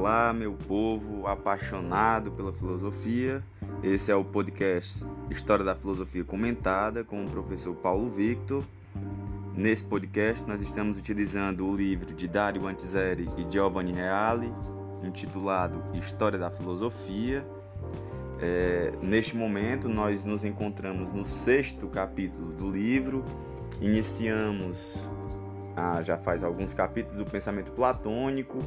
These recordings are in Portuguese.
Olá, meu povo apaixonado pela filosofia. Esse é o podcast História da Filosofia Comentada com o professor Paulo Victor. Nesse podcast, nós estamos utilizando o livro de Dario Antiseri e Giovanni Reale, intitulado História da Filosofia. É, neste momento, nós nos encontramos no sexto capítulo do livro. Iniciamos ah, já faz alguns capítulos do pensamento platônico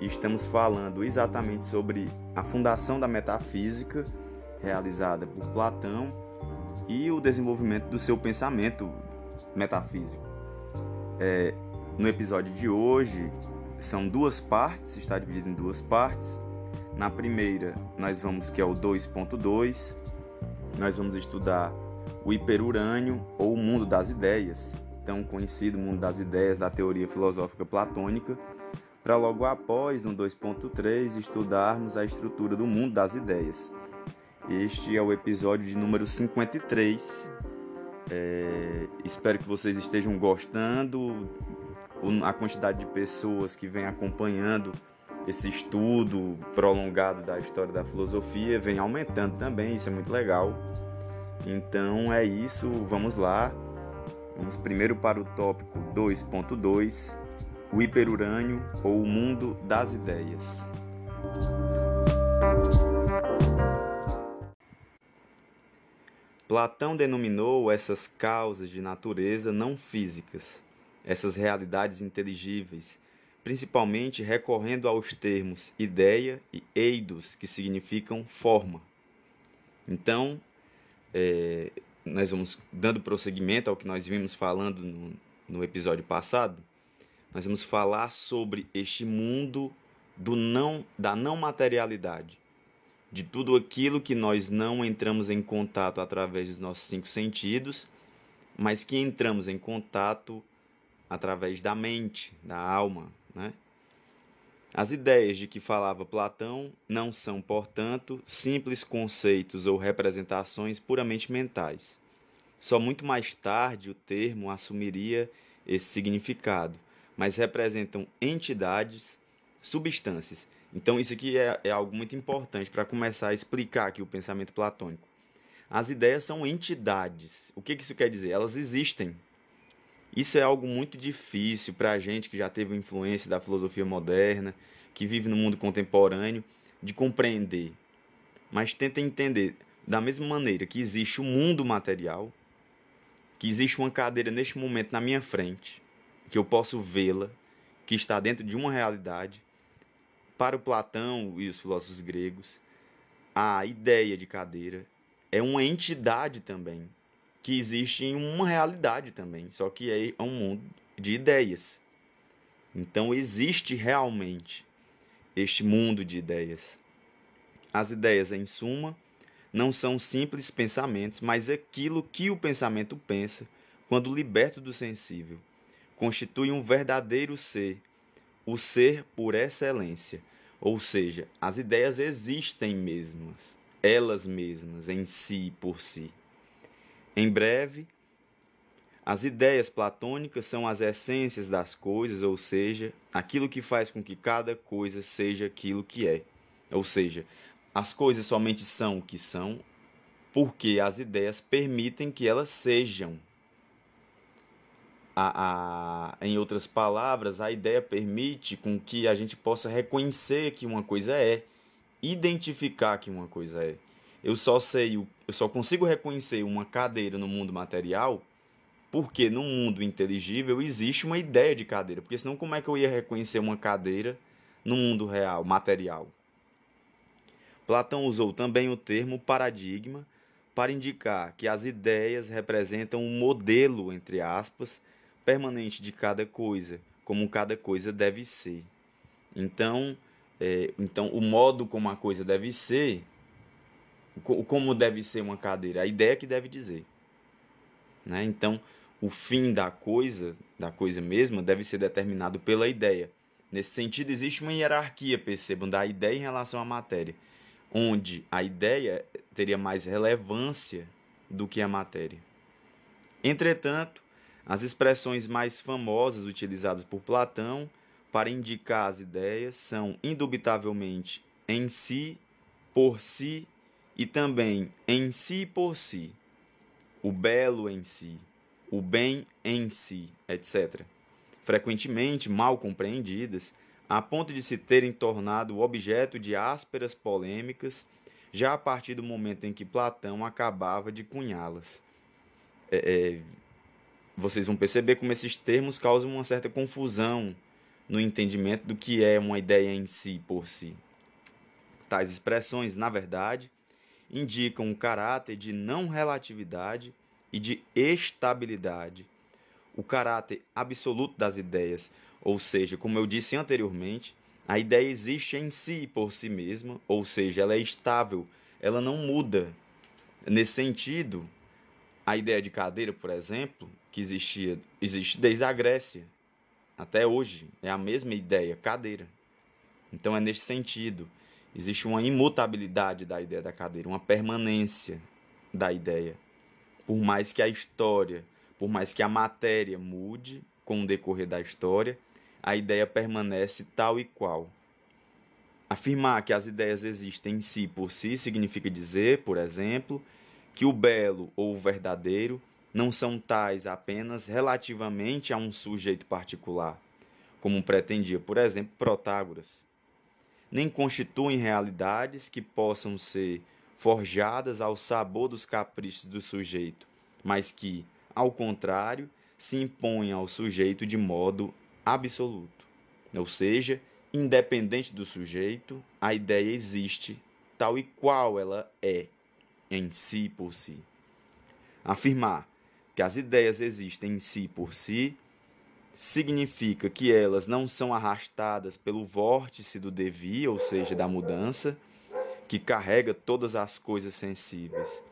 e estamos falando exatamente sobre a fundação da metafísica realizada por Platão e o desenvolvimento do seu pensamento metafísico. É, no episódio de hoje são duas partes, está dividido em duas partes. Na primeira, nós vamos que é o 2.2, nós vamos estudar o hiperurânio ou o mundo das ideias, tão conhecido mundo das ideias da teoria filosófica platônica, para logo após, no 2.3, estudarmos a estrutura do mundo das ideias. Este é o episódio de número 53. É, espero que vocês estejam gostando. A quantidade de pessoas que vem acompanhando esse estudo prolongado da história da filosofia vem aumentando também, isso é muito legal. Então é isso, vamos lá. Vamos primeiro para o tópico 2.2 o hiperurânio ou o mundo das ideias. Platão denominou essas causas de natureza não físicas, essas realidades inteligíveis, principalmente recorrendo aos termos ideia e eidos, que significam forma. Então, é, nós vamos dando prosseguimento ao que nós vimos falando no, no episódio passado nós vamos falar sobre este mundo do não da não materialidade, de tudo aquilo que nós não entramos em contato através dos nossos cinco sentidos, mas que entramos em contato através da mente, da alma, né? As ideias de que falava Platão não são, portanto, simples conceitos ou representações puramente mentais. Só muito mais tarde o termo assumiria esse significado, mas representam entidades, substâncias. Então, isso aqui é, é algo muito importante para começar a explicar aqui o pensamento platônico. As ideias são entidades. O que, que isso quer dizer? Elas existem. Isso é algo muito difícil para a gente que já teve influência da filosofia moderna, que vive no mundo contemporâneo, de compreender. Mas tenta entender da mesma maneira que existe o mundo material, que existe uma cadeira neste momento na minha frente, que eu posso vê-la, que está dentro de uma realidade. Para o Platão e os filósofos gregos, a ideia de cadeira é uma entidade também, que existe em uma realidade também, só que é um mundo de ideias. Então existe realmente este mundo de ideias. As ideias, em suma, não são simples pensamentos, mas aquilo que o pensamento pensa quando liberto do sensível constitui um verdadeiro ser, o ser por excelência. Ou seja, as ideias existem mesmas, elas mesmas, em si por si. Em breve, as ideias platônicas são as essências das coisas, ou seja, aquilo que faz com que cada coisa seja aquilo que é. Ou seja, as coisas somente são o que são porque as ideias permitem que elas sejam a, a, em outras palavras, a ideia permite com que a gente possa reconhecer que uma coisa é, identificar que uma coisa é. Eu só sei, eu só consigo reconhecer uma cadeira no mundo material porque no mundo inteligível existe uma ideia de cadeira. Porque senão como é que eu ia reconhecer uma cadeira no mundo real, material? Platão usou também o termo paradigma para indicar que as ideias representam um modelo, entre aspas, permanente de cada coisa, como cada coisa deve ser. Então, é, então o modo como a coisa deve ser, como deve ser uma cadeira, a ideia que deve dizer. Né? Então, o fim da coisa, da coisa mesma, deve ser determinado pela ideia. Nesse sentido, existe uma hierarquia, percebam, da ideia em relação à matéria, onde a ideia teria mais relevância do que a matéria. Entretanto, as expressões mais famosas utilizadas por Platão para indicar as ideias são indubitavelmente em si, por si e também em si por si, o belo em si, o bem em si, etc. Frequentemente mal compreendidas, a ponto de se terem tornado objeto de ásperas polêmicas já a partir do momento em que Platão acabava de cunhá-las. É, é, vocês vão perceber como esses termos causam uma certa confusão no entendimento do que é uma ideia em si por si. Tais expressões, na verdade, indicam um caráter de não relatividade e de estabilidade, o caráter absoluto das ideias, ou seja, como eu disse anteriormente, a ideia existe em si por si mesma, ou seja, ela é estável, ela não muda. Nesse sentido, a ideia de cadeira, por exemplo, que existia, existe desde a Grécia até hoje, é a mesma ideia, cadeira. Então é nesse sentido, existe uma imutabilidade da ideia da cadeira, uma permanência da ideia. Por mais que a história, por mais que a matéria mude com o decorrer da história, a ideia permanece tal e qual. Afirmar que as ideias existem em si por si significa dizer, por exemplo, que o belo ou o verdadeiro não são tais apenas relativamente a um sujeito particular, como pretendia, por exemplo, Protágoras, nem constituem realidades que possam ser forjadas ao sabor dos caprichos do sujeito, mas que, ao contrário, se impõem ao sujeito de modo absoluto. Ou seja, independente do sujeito, a ideia existe tal e qual ela é em si por si. Afirmar que as ideias existem em si por si significa que elas não são arrastadas pelo vórtice do devir, ou seja, da mudança, que carrega todas as coisas sensíveis.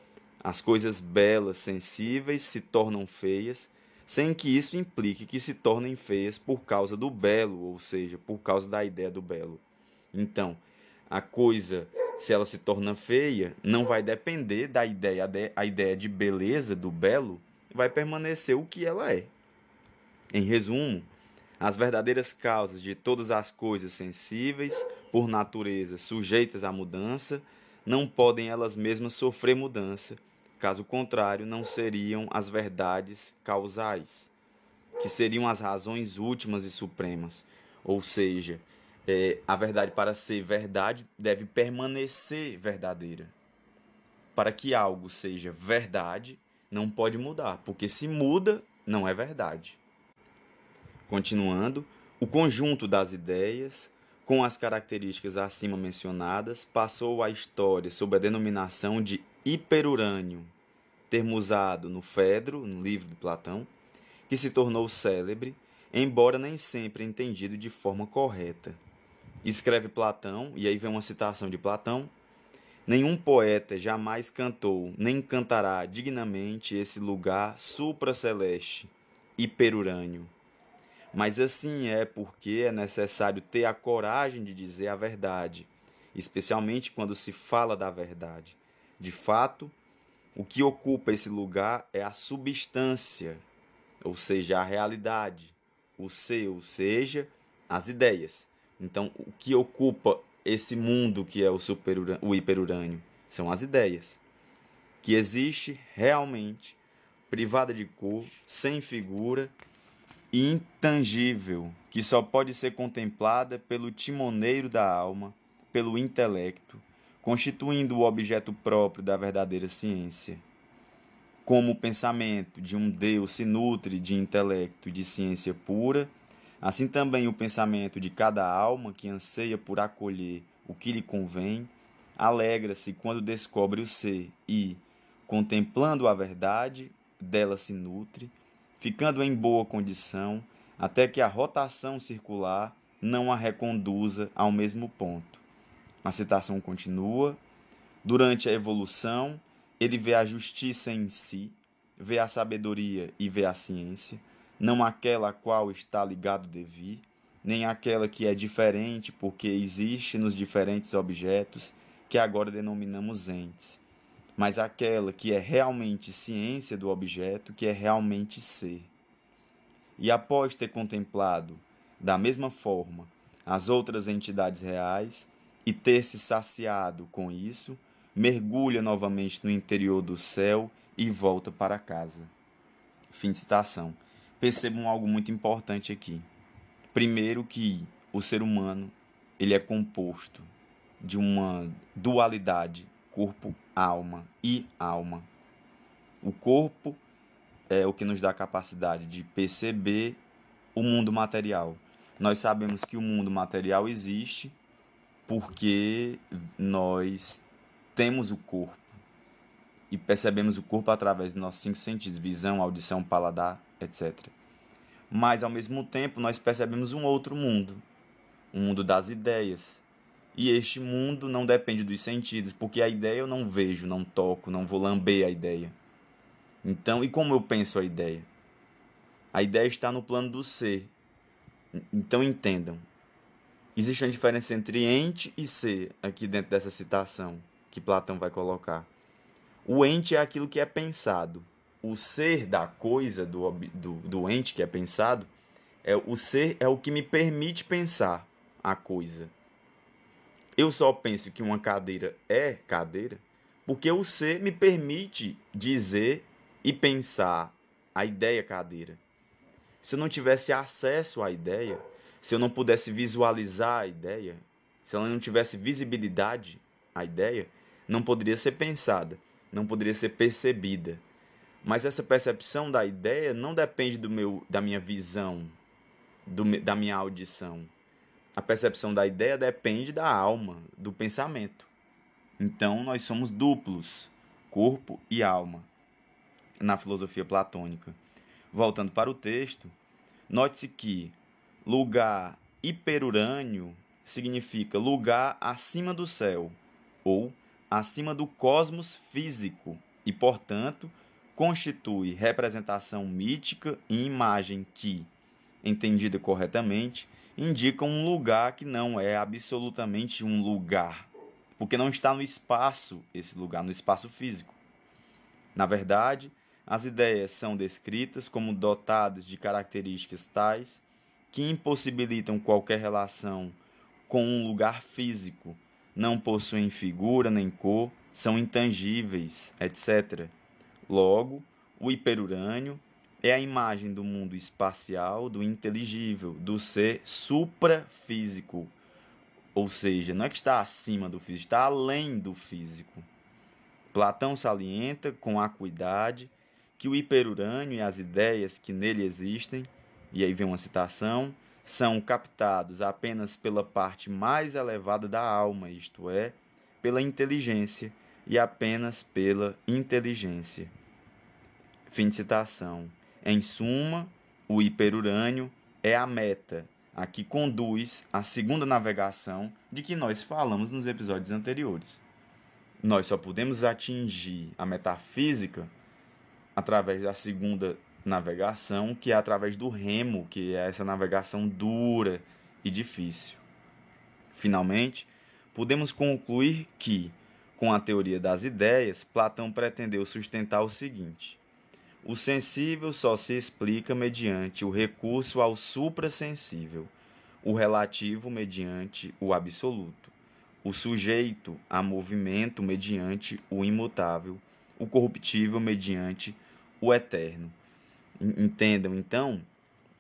As coisas belas, sensíveis, se tornam feias sem que isso implique que se tornem feias por causa do belo, ou seja, por causa da ideia do belo. Então, a coisa, se ela se torna feia, não vai depender da ideia, a ideia de beleza do belo vai permanecer o que ela é. Em resumo, as verdadeiras causas de todas as coisas sensíveis, por natureza sujeitas à mudança, não podem elas mesmas sofrer mudança Caso contrário, não seriam as verdades causais, que seriam as razões últimas e supremas. Ou seja, é, a verdade, para ser verdade, deve permanecer verdadeira. Para que algo seja verdade, não pode mudar, porque se muda, não é verdade. Continuando, o conjunto das ideias, com as características acima mencionadas, passou à história sob a denominação de hiperurânio, termo usado no Fedro, no livro de Platão, que se tornou célebre, embora nem sempre entendido de forma correta. Escreve Platão, e aí vem uma citação de Platão: Nenhum poeta jamais cantou, nem cantará dignamente esse lugar supraceleste, hiperurânio. Mas assim é porque é necessário ter a coragem de dizer a verdade, especialmente quando se fala da verdade. De fato, o que ocupa esse lugar é a substância, ou seja, a realidade, o ser, ou seja, as ideias. Então, o que ocupa esse mundo que é o, super, o hiperurânio são as ideias, que existe realmente, privada de cor, sem figura intangível, que só pode ser contemplada pelo timoneiro da alma, pelo intelecto, constituindo o objeto próprio da verdadeira ciência. Como o pensamento de um Deus se nutre de intelecto e de ciência pura, assim também o pensamento de cada alma que anseia por acolher o que lhe convém, alegra-se quando descobre o ser e, contemplando a verdade, dela se nutre, ficando em boa condição, até que a rotação circular não a reconduza ao mesmo ponto. A citação continua. Durante a evolução, ele vê a justiça em si, vê a sabedoria e vê a ciência, não aquela a qual está ligado o devir, nem aquela que é diferente porque existe nos diferentes objetos que agora denominamos entes, mas aquela que é realmente ciência do objeto, que é realmente ser. E após ter contemplado da mesma forma as outras entidades reais e ter se saciado com isso, mergulha novamente no interior do céu e volta para casa. Fim de citação. Percebam algo muito importante aqui. Primeiro que o ser humano ele é composto de uma dualidade corpo, alma e alma. O corpo é o que nos dá a capacidade de perceber o mundo material. Nós sabemos que o mundo material existe porque nós temos o corpo e percebemos o corpo através dos nossos cinco sentidos: visão, audição, paladar, etc. Mas ao mesmo tempo nós percebemos um outro mundo, o um mundo das ideias. E este mundo não depende dos sentidos, porque a ideia eu não vejo, não toco, não vou lamber a ideia. Então, e como eu penso a ideia? A ideia está no plano do ser. Então entendam. Existe uma diferença entre ente e ser aqui dentro dessa citação que Platão vai colocar. O ente é aquilo que é pensado. O ser da coisa, do, do, do ente que é pensado, é o ser é o que me permite pensar a coisa. Eu só penso que uma cadeira é cadeira porque o ser me permite dizer e pensar a ideia cadeira. Se eu não tivesse acesso à ideia, se eu não pudesse visualizar a ideia, se ela não tivesse visibilidade à ideia, não poderia ser pensada, não poderia ser percebida. Mas essa percepção da ideia não depende do meu, da minha visão, do, da minha audição. A percepção da ideia depende da alma, do pensamento. Então nós somos duplos, corpo e alma, na filosofia platônica. Voltando para o texto, note-se que lugar hiperurânio significa lugar acima do céu ou acima do cosmos físico e, portanto, constitui representação mítica e imagem que, entendida corretamente, indicam um lugar que não é absolutamente um lugar, porque não está no espaço esse lugar, no espaço físico. Na verdade, as ideias são descritas como dotadas de características tais que impossibilitam qualquer relação com um lugar físico, não possuem figura nem cor, são intangíveis, etc. Logo, o hiperurânio é a imagem do mundo espacial, do inteligível, do ser suprafísico. Ou seja, não é que está acima do físico, está além do físico. Platão salienta com acuidade que o hiperurânio e as ideias que nele existem, e aí vem uma citação, são captados apenas pela parte mais elevada da alma, isto é, pela inteligência, e apenas pela inteligência. Fim de citação. Em suma, o hiperurânio é a meta, a que conduz à segunda navegação de que nós falamos nos episódios anteriores. Nós só podemos atingir a metafísica através da segunda navegação, que é através do remo, que é essa navegação dura e difícil. Finalmente, podemos concluir que, com a teoria das ideias, Platão pretendeu sustentar o seguinte: o sensível só se explica mediante o recurso ao suprassensível, o relativo mediante o absoluto, o sujeito a movimento mediante o imutável, o corruptível mediante o eterno. Entendam então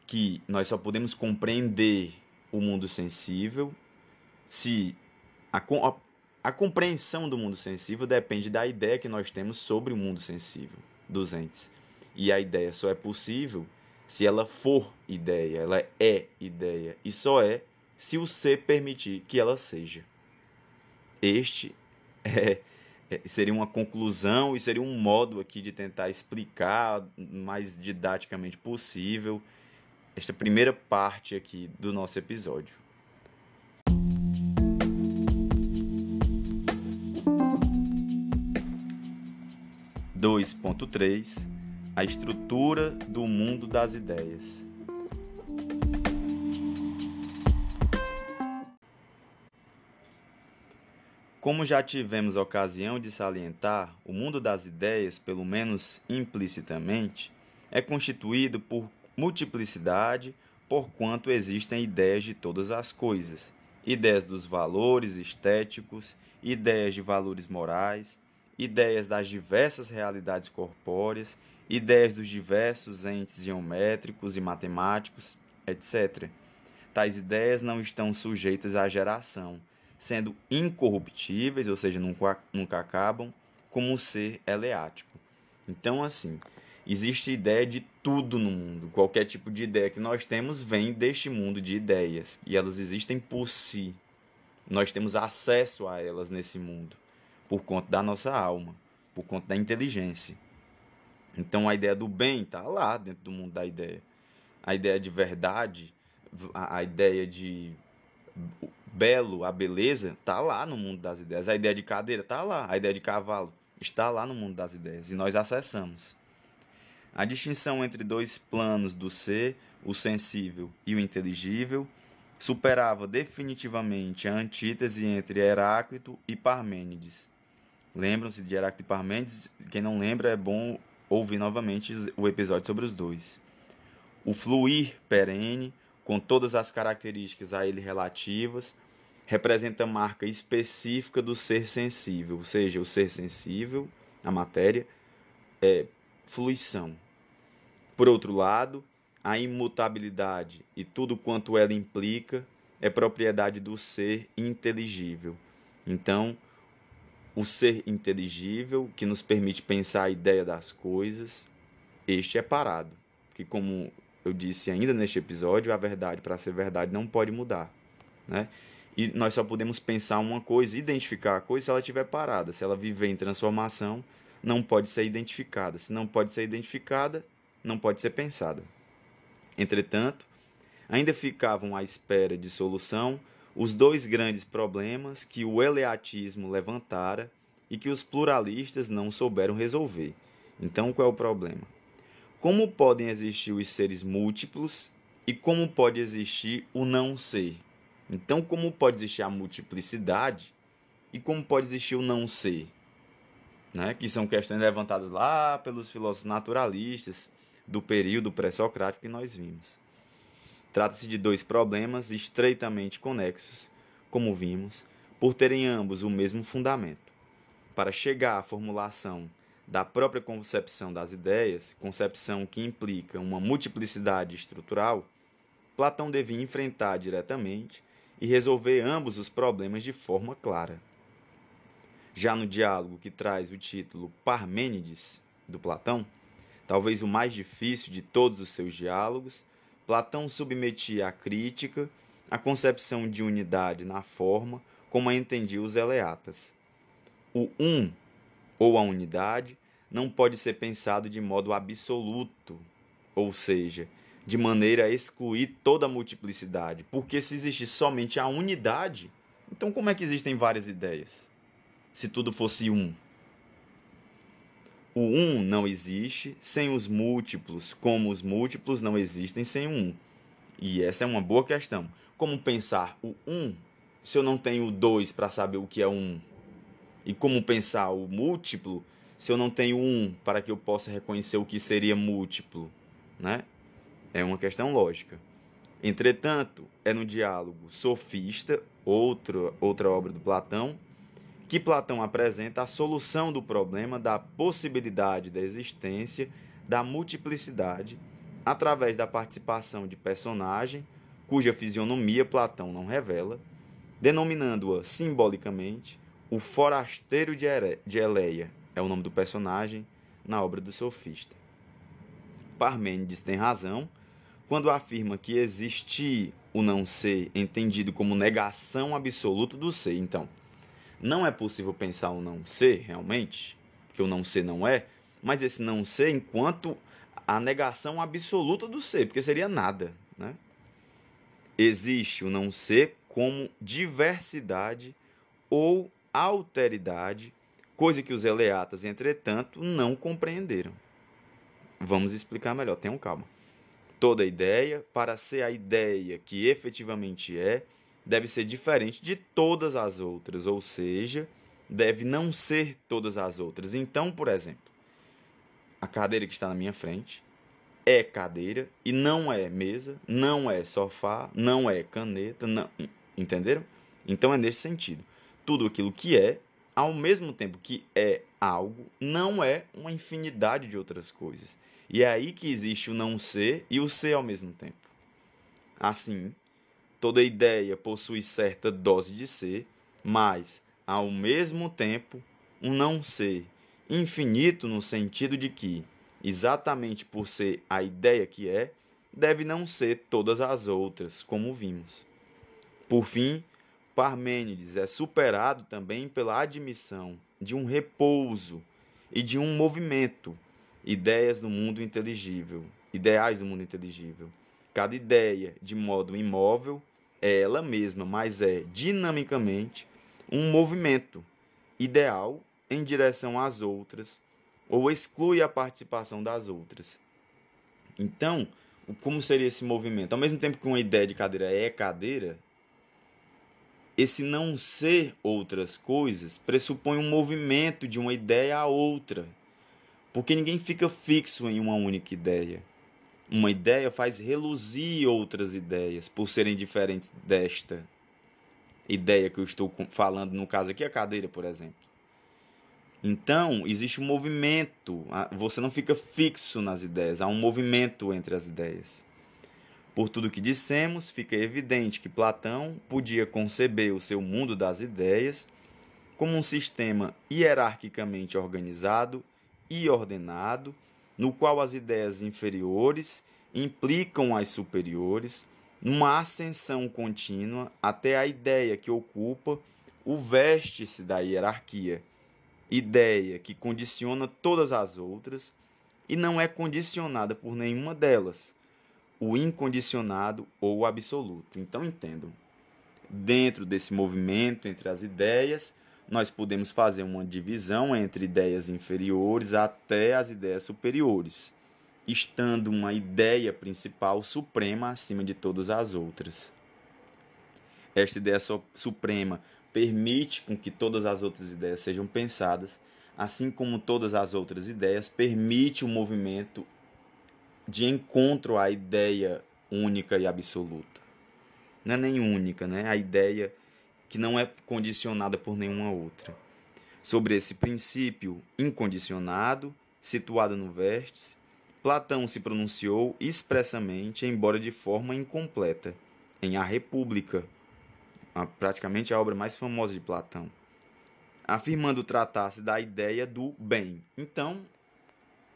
que nós só podemos compreender o mundo sensível se a, a, a, compreensão do mundo sensível depende da ideia que nós temos sobre o mundo sensível dos entes. E a ideia só é possível se ela for ideia, ela é ideia, e só é se o ser permitir que ela seja. Este é é, seria uma conclusão e seria um modo aqui de tentar explicar mais didaticamente possível esta primeira parte aqui do nosso episódio. Dois ponto três a estrutura do mundo das ideias. Como já tivemos ocasião de salientar, o mundo das ideias, pelo menos implicitamente, é constituído por multiplicidade, porquanto existem ideias de todas as coisas, ideias dos valores estéticos, ideias de valores morais, ideias das diversas realidades corpóreas, ideias dos diversos entes geométricos e matemáticos, etc. Tais ideias não estão sujeitas à geração, sendo incorruptíveis, ou seja, nunca, nunca acabam, como o ser eleático. Então, assim, existe ideia de tudo no mundo. Qualquer tipo de ideia que nós temos vem deste mundo de ideias, e elas existem por si. Nós temos acesso a elas nesse mundo por conta da nossa alma, por conta da inteligência. Então a ideia do bem está lá dentro do mundo da ideia. A ideia de verdade, a, ideia de belo, a beleza, está lá no mundo das ideias. A ideia de cadeira está lá. A ideia de cavalo está lá no mundo das ideias. E nós acessamos. A distinção entre dois planos do ser, o sensível e o inteligível, superava definitivamente a antítese entre Heráclito e Parmênides. Lembram-se de Heráclito e Parmênides? Quem não lembra, é bom ouvir novamente o episódio sobre os dois. O fluir perene, com todas as características a ele relativas, representa a marca específica do ser sensível, ou seja, o ser sensível, a matéria, é fluição. Por outro lado, a imutabilidade e tudo quanto ela implica é propriedade do ser inteligível. Então, o ser inteligível, que nos permite pensar a ideia das coisas, este é parado. Que, como eu disse ainda neste episódio, a verdade, para ser verdade, não pode mudar. Né? E nós só podemos pensar uma coisa, identificar a coisa, se ela estiver parada. Se ela viver em transformação, não pode ser identificada. Se não pode ser identificada, não pode ser pensada. Entretanto, ainda ficavam à espera de solução os dois grandes problemas que o eleatismo levantara e que os pluralistas não souberam resolver. Então, qual é o problema? Como podem existir os seres múltiplos e como pode existir o não ser? Então, como pode existir a multiplicidade e como pode existir o não ser? Né? Que são questões levantadas lá pelos filósofos naturalistas do período pré-socrático que nós vimos. Trata-se de dois problemas estreitamente conexos, como vimos, por terem ambos o mesmo fundamento. Para chegar à formulação da própria concepção das ideias, concepção que implica uma multiplicidade estrutural, Platão devia enfrentar diretamente e resolver ambos os problemas de forma clara. Já no diálogo que traz o título Parmênides, do Platão, talvez o mais difícil de todos os seus diálogos, Platão submetia à crítica a concepção de unidade na forma como a entendiam os eleatas. O um, ou a unidade, não pode ser pensado de modo absoluto, ou seja, de maneira a excluir toda a multiplicidade, porque se existe somente a unidade, então como é que existem várias ideias? Se tudo fosse um. O um não existe sem os múltiplos, como os múltiplos não existem sem o um. E essa é uma boa questão. Como pensar o um se eu não tenho o dois para saber o que é um? E como pensar o múltiplo se eu não tenho um para que eu possa reconhecer o que seria múltiplo? Né? É uma questão lógica. Entretanto, é no diálogo Sofista, outro, outra obra do Platão, que Platão apresenta a solução do problema da possibilidade da existência da multiplicidade através da participação de personagem cuja fisionomia Platão não revela, denominando-a simbolicamente o forasteiro de Eleia, é o nome do personagem na obra do sofista. Parmênides tem razão quando afirma que existir o não ser entendido como negação absoluta do ser. Então, não é possível pensar o não ser realmente, que o não ser não é, mas esse não ser enquanto a negação absoluta do ser, porque seria nada, né? Existe o não ser como diversidade ou alteridade, coisa que os eleatas, entretanto, não compreenderam. Vamos explicar melhor, tenham calma. Toda ideia, para ser a ideia que efetivamente é, deve ser diferente de todas as outras, ou seja, deve não ser todas as outras. Então, por exemplo, a cadeira que está na minha frente é cadeira e não é mesa, não é sofá, não é caneta, não, entenderam? Então é nesse sentido. Tudo aquilo que é, ao mesmo tempo que é algo, não é uma infinidade de outras coisas. E é aí que existe o não ser e o ser ao mesmo tempo. Assim, toda ideia possui certa dose de ser, mas, ao mesmo tempo, um não ser infinito no sentido de que, exatamente por ser a ideia que é, deve não ser todas as outras, como vimos. Por fim, Parmênides é superado também pela admissão de um repouso e de um movimento, ideias do mundo inteligível, ideais do mundo inteligível. Cada ideia, de modo imóvel, ela mesma, mas é dinamicamente um movimento ideal em direção às outras ou exclui a participação das outras. Então, como seria esse movimento? Ao mesmo tempo que uma ideia de cadeira é cadeira, esse não ser outras coisas pressupõe um movimento de uma ideia a outra. Porque ninguém fica fixo em uma única ideia. Uma ideia faz reluzir outras ideias por serem diferentes desta ideia que eu estou falando, no caso aqui, a cadeira, por exemplo. Então, existe um movimento, você não fica fixo nas ideias, há um movimento entre as ideias. Por tudo que dissemos, fica evidente que Platão podia conceber o seu mundo das ideias como um sistema hierarquicamente organizado e ordenado, no qual as ideias inferiores implicam as superiores, numa ascensão contínua até a ideia que ocupa o vértice da hierarquia, ideia que condiciona todas as outras e não é condicionada por nenhuma delas, o incondicionado ou o absoluto. Então entendam, dentro desse movimento entre as ideias, nós podemos fazer uma divisão entre ideias inferiores até as ideias superiores estando uma ideia principal suprema acima de todas as outras. Esta ideia suprema permite com que todas as outras ideias sejam pensadas, assim como todas as outras ideias permite o um movimento de encontro à ideia única e absoluta. Não é nem única, né? A ideia que não é condicionada por nenhuma outra. Sobre esse princípio incondicionado, situado no vértice, Platão se pronunciou expressamente, embora de forma incompleta, em A República, praticamente a obra mais famosa de Platão, afirmando tratar-se da ideia do bem. Então,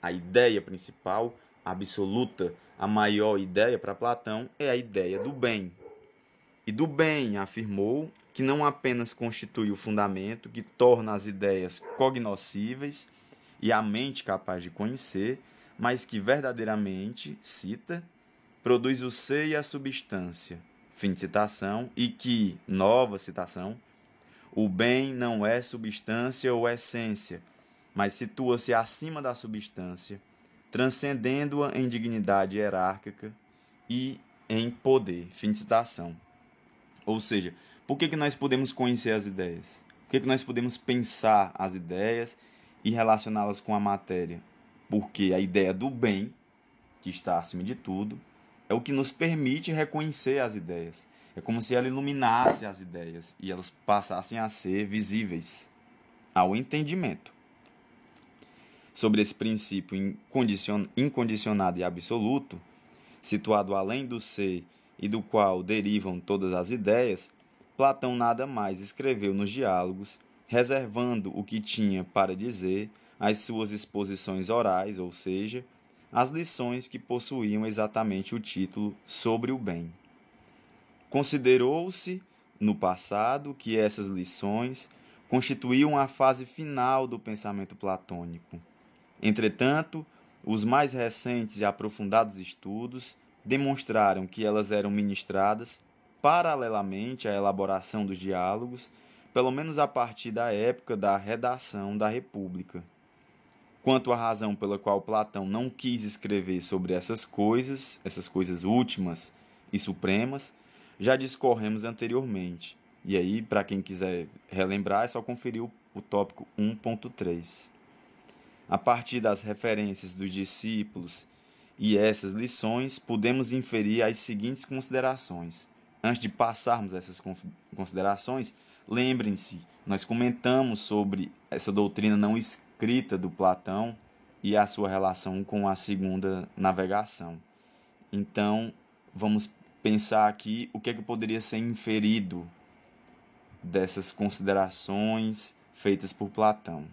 a ideia principal, absoluta, a maior ideia para Platão é a ideia do bem. E do bem afirmou que não apenas constitui o fundamento que torna as ideias cognoscíveis e a mente capaz de conhecer, mas que verdadeiramente, cita, produz o ser e a substância. Fim de citação. E que, nova citação, o bem não é substância ou essência, mas situa-se acima da substância, transcendendo-a em dignidade hierárquica e em poder. Fim de citação. Ou seja, por que, que nós podemos conhecer as ideias? Por que, que nós podemos pensar as ideias e relacioná-las com a matéria? porque a ideia do bem, que está acima de tudo, é o que nos permite reconhecer as ideias. É como se ela iluminasse as ideias e elas passassem a ser visíveis ao entendimento. Sobre esse princípio incondicionado e absoluto, situado além do ser e do qual derivam todas as ideias, Platão nada mais escreveu nos diálogos, reservando o que tinha para dizer as suas exposições orais, ou seja, as lições que possuíam exatamente o título Sobre o Bem. Considerou-se, no passado, que essas lições constituíam a fase final do pensamento platônico. Entretanto, os mais recentes e aprofundados estudos demonstraram que elas eram ministradas paralelamente à elaboração dos diálogos, pelo menos a partir da época da redação da República. Quanto à razão pela qual Platão não quis escrever sobre essas coisas, essas coisas últimas e supremas, já discorremos anteriormente. E aí, para quem quiser relembrar, é só conferir o, o tópico 1.3. A partir das referências dos discípulos e essas lições podemos inferir as seguintes considerações. Antes de passarmos essas considerações, lembrem-se, nós comentamos sobre essa doutrina não escrita do Platão e a sua relação com a segunda navegação. Então, vamos pensar aqui o que é que poderia ser inferido dessas considerações feitas por Platão.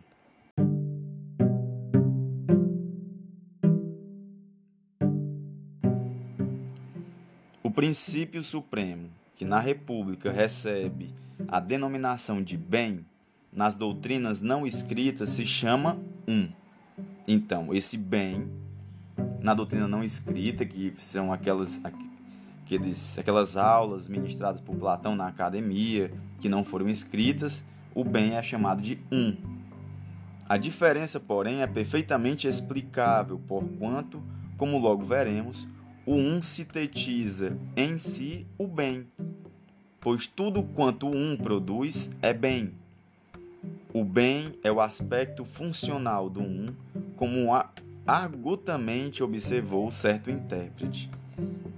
Princípio supremo, que na República recebe a denominação de bem, nas doutrinas não escritas se chama um. Então, esse bem, na doutrina não escrita, que são aquelas, aqueles, aquelas aulas ministradas por Platão na academia, que não foram escritas, o bem é chamado de um. A diferença, porém, é perfeitamente explicável, porquanto, como logo veremos, o um sintetiza em si o bem, pois tudo quanto o um produz é bem. O bem é o aspecto funcional do um, como argutamente observou certo intérprete.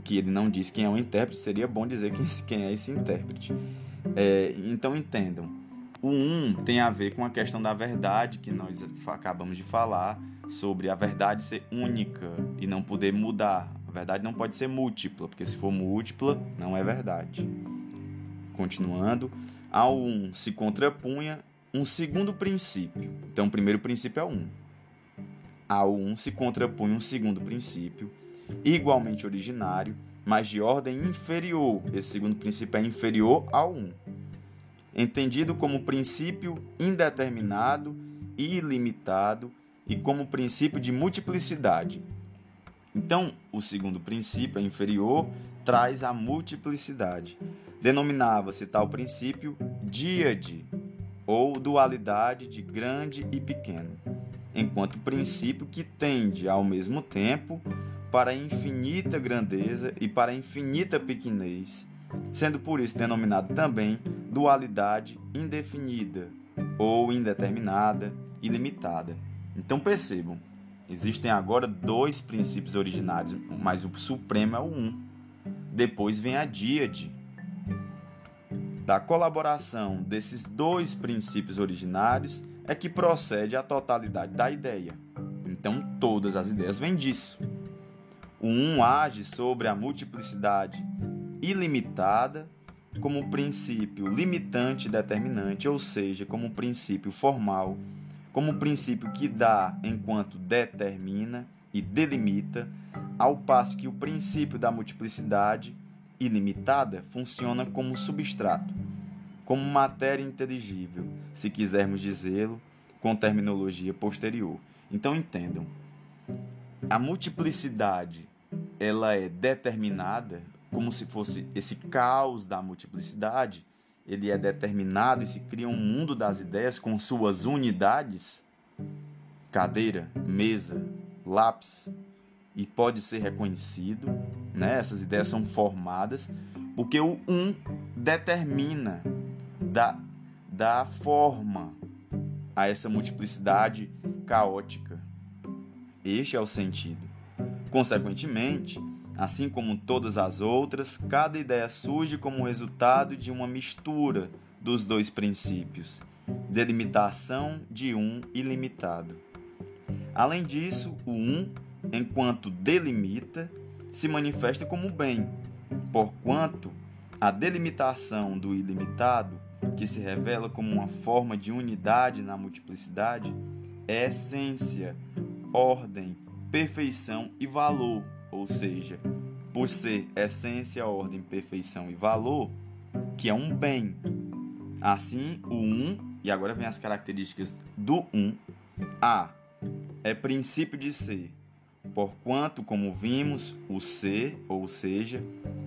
Que ele não diz quem é o intérprete, seria bom dizer quem é esse intérprete. É, então entendam, o um tem a ver com a questão da verdade que nós acabamos de falar, sobre a verdade ser única e não poder mudar, a verdade não pode ser múltipla, porque se for múltipla, não é verdade. Continuando, ao um se contrapunha um segundo princípio. Então, o primeiro princípio é o um. Ao um se contrapunha um segundo princípio, igualmente originário, mas de ordem inferior. Esse segundo princípio é inferior ao um. Entendido como princípio indeterminado e ilimitado e como princípio de multiplicidade, então, o segundo princípio, é inferior, traz a multiplicidade. Denominava-se tal princípio díade, ou dualidade de grande e pequeno, enquanto princípio que tende ao mesmo tempo para infinita grandeza e para infinita pequenez, sendo por isso denominado também dualidade indefinida ou indeterminada, ilimitada. Então percebam, Existem agora dois princípios originários, mas o supremo é o um. Depois vem a díade. Da colaboração desses dois princípios originários é que procede a totalidade da ideia. Então todas as ideias vêm disso. O um age sobre a multiplicidade ilimitada como princípio limitante determinante, ou seja, como princípio formal como princípio que dá enquanto determina e delimita, ao passo que o princípio da multiplicidade ilimitada funciona como substrato, como matéria inteligível, se quisermos dizê-lo com terminologia posterior. Então entendam, a multiplicidade ela é determinada como se fosse esse caos da multiplicidade ele é determinado e se cria um mundo das ideias com suas unidades, cadeira, mesa, lápis, e pode ser reconhecido, né? Essas ideias são formadas porque o um determina da da forma a essa multiplicidade caótica. Este é o sentido. Consequentemente, Assim como todas as outras, cada ideia surge como resultado de uma mistura dos dois princípios, delimitação de um ilimitado. Além disso, o um, enquanto delimita, se manifesta como bem, porquanto a delimitação do ilimitado, que se revela como uma forma de unidade na multiplicidade, é essência, ordem, perfeição e valor ou seja, por ser essência, ordem, perfeição e valor, que é um bem. Assim, o um, e agora vem as características do um. A é princípio de ser, porquanto, como vimos, o ser, ou seja,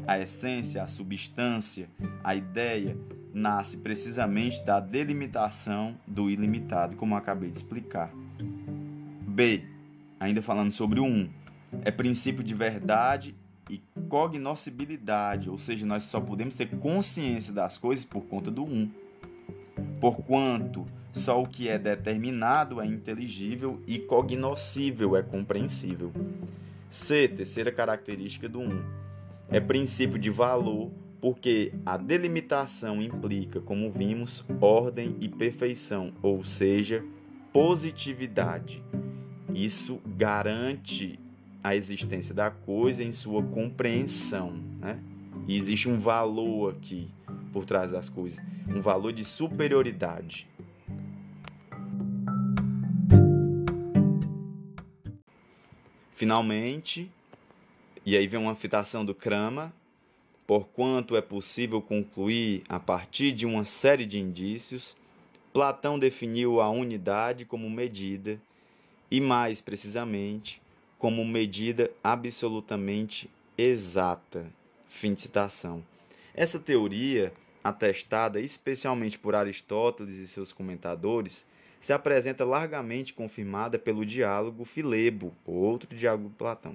a essência, a substância, a ideia, nasce precisamente da delimitação do ilimitado, como acabei de explicar. B, ainda falando sobre o um, é princípio de verdade e cognoscibilidade, ou seja, nós só podemos ter consciência das coisas por conta do um. Porquanto só o que é determinado é inteligível e cognoscível é compreensível. C, terceira característica do 1, é princípio de valor, porque a delimitação implica, como vimos, ordem e perfeição, ou seja, positividade. Isso garante a existência da coisa em sua compreensão, né? E existe um valor aqui por trás das coisas, um valor de superioridade. Finalmente, e aí vem uma citação do Kramer, porquanto é possível concluir a partir de uma série de indícios, Platão definiu a unidade como medida e, mais precisamente, como medida absolutamente exata. Fim de citação. Essa teoria, atestada especialmente por Aristóteles e seus comentadores, se apresenta largamente confirmada pelo diálogo Filebo, outro diálogo de Platão,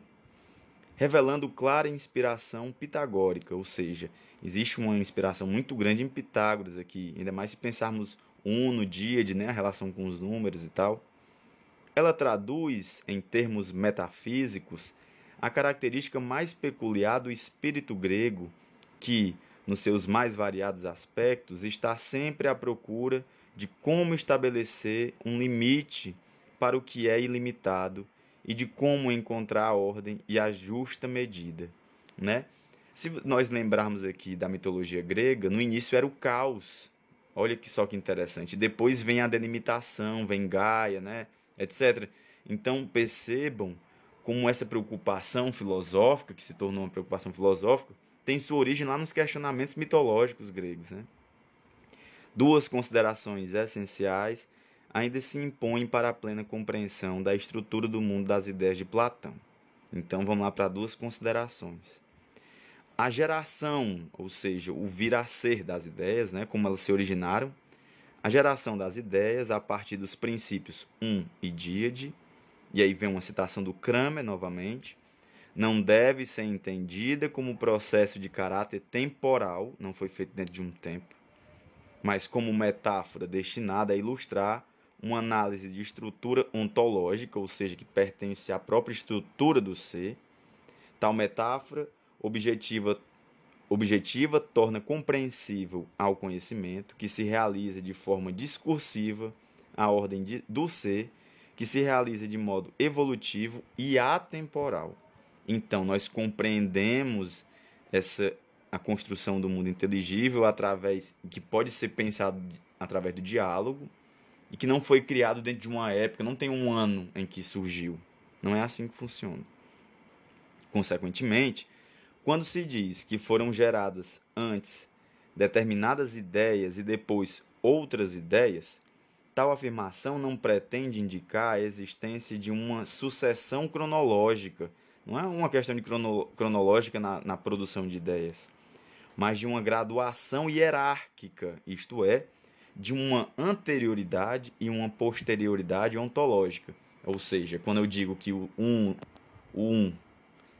revelando clara inspiração pitagórica, ou seja, existe uma inspiração muito grande em Pitágoras aqui, ainda mais se pensarmos um no díade, né, a relação com os números e tal. Ela traduz, em termos metafísicos, a característica mais peculiar do espírito grego, que, nos seus mais variados aspectos, está sempre à procura de como estabelecer um limite para o que é ilimitado e de como encontrar a ordem e a justa medida, né? Se nós lembrarmos aqui da mitologia grega, no início era o caos. Olha que só que interessante. Depois vem a delimitação, vem Gaia, né, etc. Então percebam como essa preocupação filosófica, que se tornou uma preocupação filosófica, tem sua origem lá nos questionamentos mitológicos gregos, né? Duas considerações essenciais ainda se impõem para a plena compreensão da estrutura do mundo das ideias de Platão. Então vamos lá para duas considerações. A geração, ou seja, o vir a ser das ideias, né, como elas se originaram, a geração das ideias a partir dos princípios um e díade, e aí vem uma citação do Kramer novamente, não deve ser entendida como processo de caráter temporal, não foi feito dentro de um tempo, mas como metáfora destinada a ilustrar uma análise de estrutura ontológica, ou seja, que pertence à própria estrutura do ser. Tal metáfora objetiva, objetiva torna compreensível ao conhecimento, que se realiza de forma discursiva, a ordem de, do ser, que se realiza de modo evolutivo e atemporal. Então, nós compreendemos essa a construção do mundo inteligível através que pode ser pensado através do diálogo e que não foi criado dentro de uma época, não tem um ano em que surgiu. Não é assim que funciona. Consequentemente, quando se diz que foram geradas antes determinadas ideias e depois outras ideias, tal afirmação não pretende indicar a existência de uma sucessão cronológica. Não é uma questão de crono, cronológica na, na produção de ideias mas de uma graduação hierárquica, isto é, de uma anterioridade e uma posterioridade ontológica. Ou seja, quando eu digo que o um, o um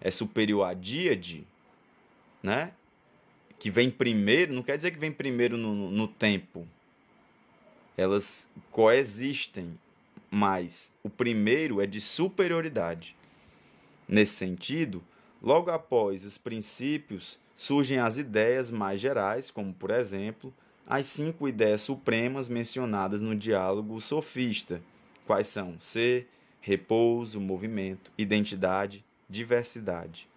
é superior a díade, né? que vem primeiro, não quer dizer que vem primeiro no, no, no tempo. Elas coexistem, mas o primeiro é de superioridade. Nesse sentido, logo após os princípios surgem as ideias mais gerais, como, por exemplo, as cinco ideias supremas mencionadas no diálogo sofista, quais são ser, repouso, movimento, identidade, diversidade.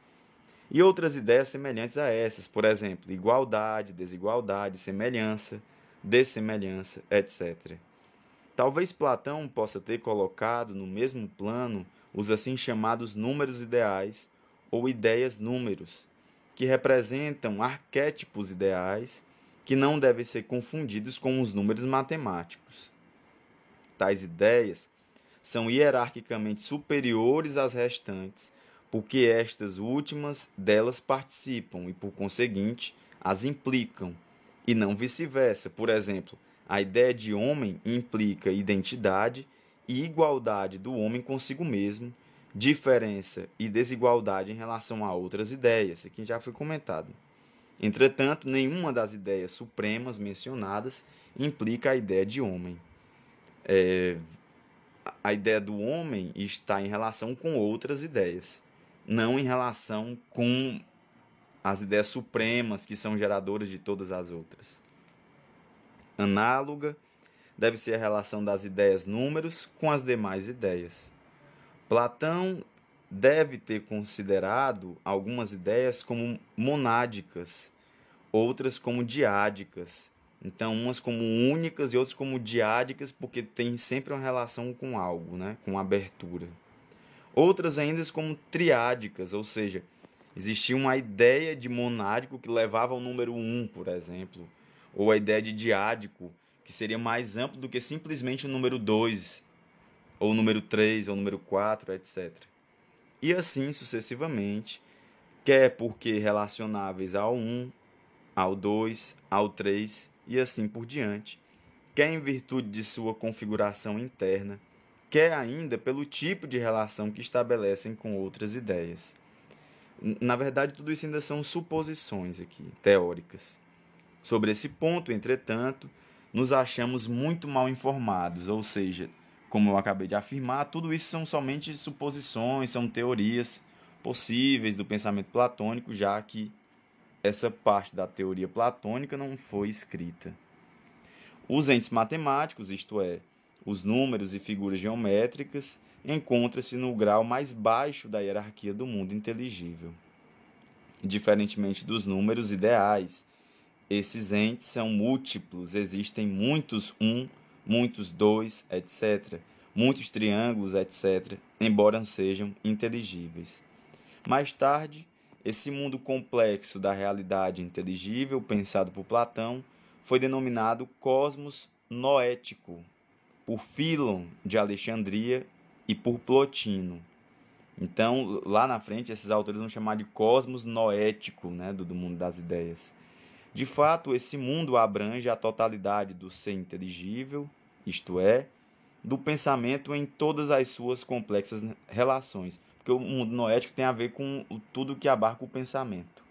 E outras ideias semelhantes a essas, por exemplo, igualdade, desigualdade, semelhança, dessemelhança, etc. Talvez Platão possa ter colocado no mesmo plano os assim chamados números ideais ou ideias números, que representam arquétipos ideais que não devem ser confundidos com os números matemáticos. Tais ideias são hierarquicamente superiores às restantes, porque estas últimas delas participam e, por conseguinte, as implicam, e não vice-versa. Por exemplo, a ideia de homem implica identidade e igualdade do homem consigo mesmo, diferença e desigualdade em relação a outras ideias, aqui já foi comentado. Entretanto, nenhuma das ideias supremas mencionadas implica a ideia de homem. É, a ideia do homem está em relação com outras ideias. Não em relação com as ideias supremas que são geradoras de todas as outras. Análoga deve ser a relação das ideias números com as demais ideias. Platão deve ter considerado algumas ideias como monádicas, outras como diádicas. Então, umas como únicas e outras como diádicas, porque tem sempre uma relação com algo, né? com abertura. Outras ainda como triádicas, ou seja, existia uma ideia de monádico que levava ao número 1, por exemplo, ou a ideia de diádico, que seria mais amplo do que simplesmente o número 2, ou o número 3, ou o número 4, etc. E assim sucessivamente, quer porque relacionáveis ao 1, ao 2, ao 3 e assim por diante, quer em virtude de sua configuração interna, quer ainda pelo tipo de relação que estabelecem com outras ideias. Na verdade, tudo isso ainda são suposições aqui, teóricas. Sobre esse ponto, entretanto, nos achamos muito mal informados, ou seja, como eu acabei de afirmar, tudo isso são somente suposições, são teorias possíveis do pensamento platônico, já que essa parte da teoria platônica não foi escrita. Os entes matemáticos, isto é, os números e figuras geométricas, encontram-se no grau mais baixo da hierarquia do mundo inteligível. Diferentemente dos números ideais, esses entes são múltiplos, existem muitos um, muitos dois, etc., muitos triângulos, etc., embora sejam inteligíveis. Mais tarde, esse mundo complexo da realidade inteligível, pensado por Platão, foi denominado cosmos noético, por Filon de Alexandria e por Plotino. Então, lá na frente, esses autores vão chamar de cosmos noético, né, do, do mundo das ideias. De fato, esse mundo abrange a totalidade do ser inteligível, isto é, do pensamento em todas as suas complexas relações, porque o mundo noético tem a ver com tudo que abarca o pensamento.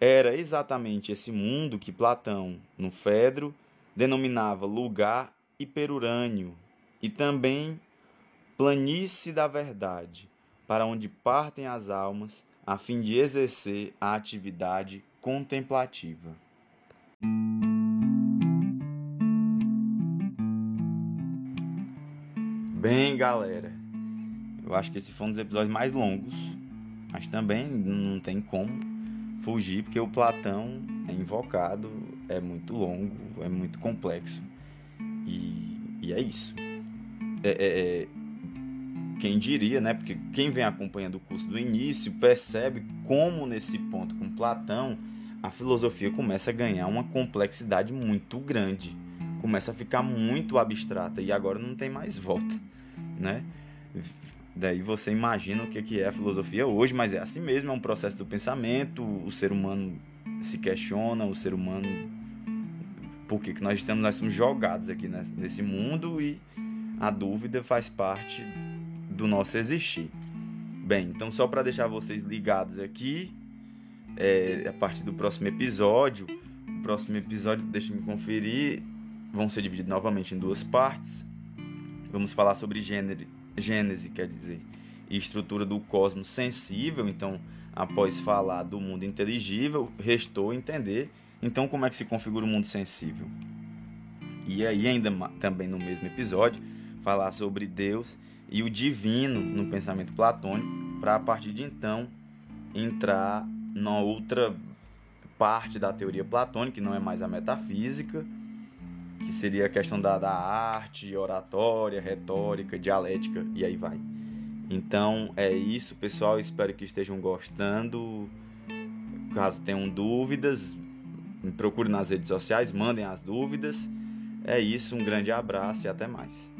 Era exatamente esse mundo que Platão, no Fedro, denominava lugar hiperurânio e também planície da verdade, para onde partem as almas a fim de exercer a atividade contemplativa. Bem, galera, eu acho que esse foi um dos episódios mais longos, mas também não tem como fugir, porque o Platão é invocado, é muito longo, é muito complexo. E, e é isso. É, é, é, quem diria, né? Porque quem vem acompanhando o curso do início percebe como nesse ponto com Platão a filosofia começa a ganhar uma complexidade muito grande, começa a ficar muito abstrata e agora não tem mais volta, né? Daí você imagina o que é a filosofia hoje, mas é assim mesmo, é um processo do pensamento, o ser humano se questiona, o ser humano por que nós estamos, nós somos jogados aqui nesse mundo e a dúvida faz parte do nosso existir. Bem, então só para deixar vocês ligados aqui, é, a partir do próximo episódio, o próximo episódio, deixa me conferir, vão ser divididos novamente em duas partes. Vamos falar sobre gênero, gênese, quer dizer, e estrutura do cosmos sensível. Então, após falar do mundo inteligível, restou entender então como é que se configura o mundo sensível. E aí, ainda também no mesmo episódio, falar sobre Deus e o divino no pensamento platônico, para a partir de então entrar na outra parte da teoria platônica, que não é mais a metafísica, que seria a questão da, da arte, oratória, retórica, dialética, e aí vai. Então é isso, pessoal. Espero que estejam gostando. Caso tenham dúvidas, me procure nas redes sociais, mandem as dúvidas. É isso, um grande abraço e até mais.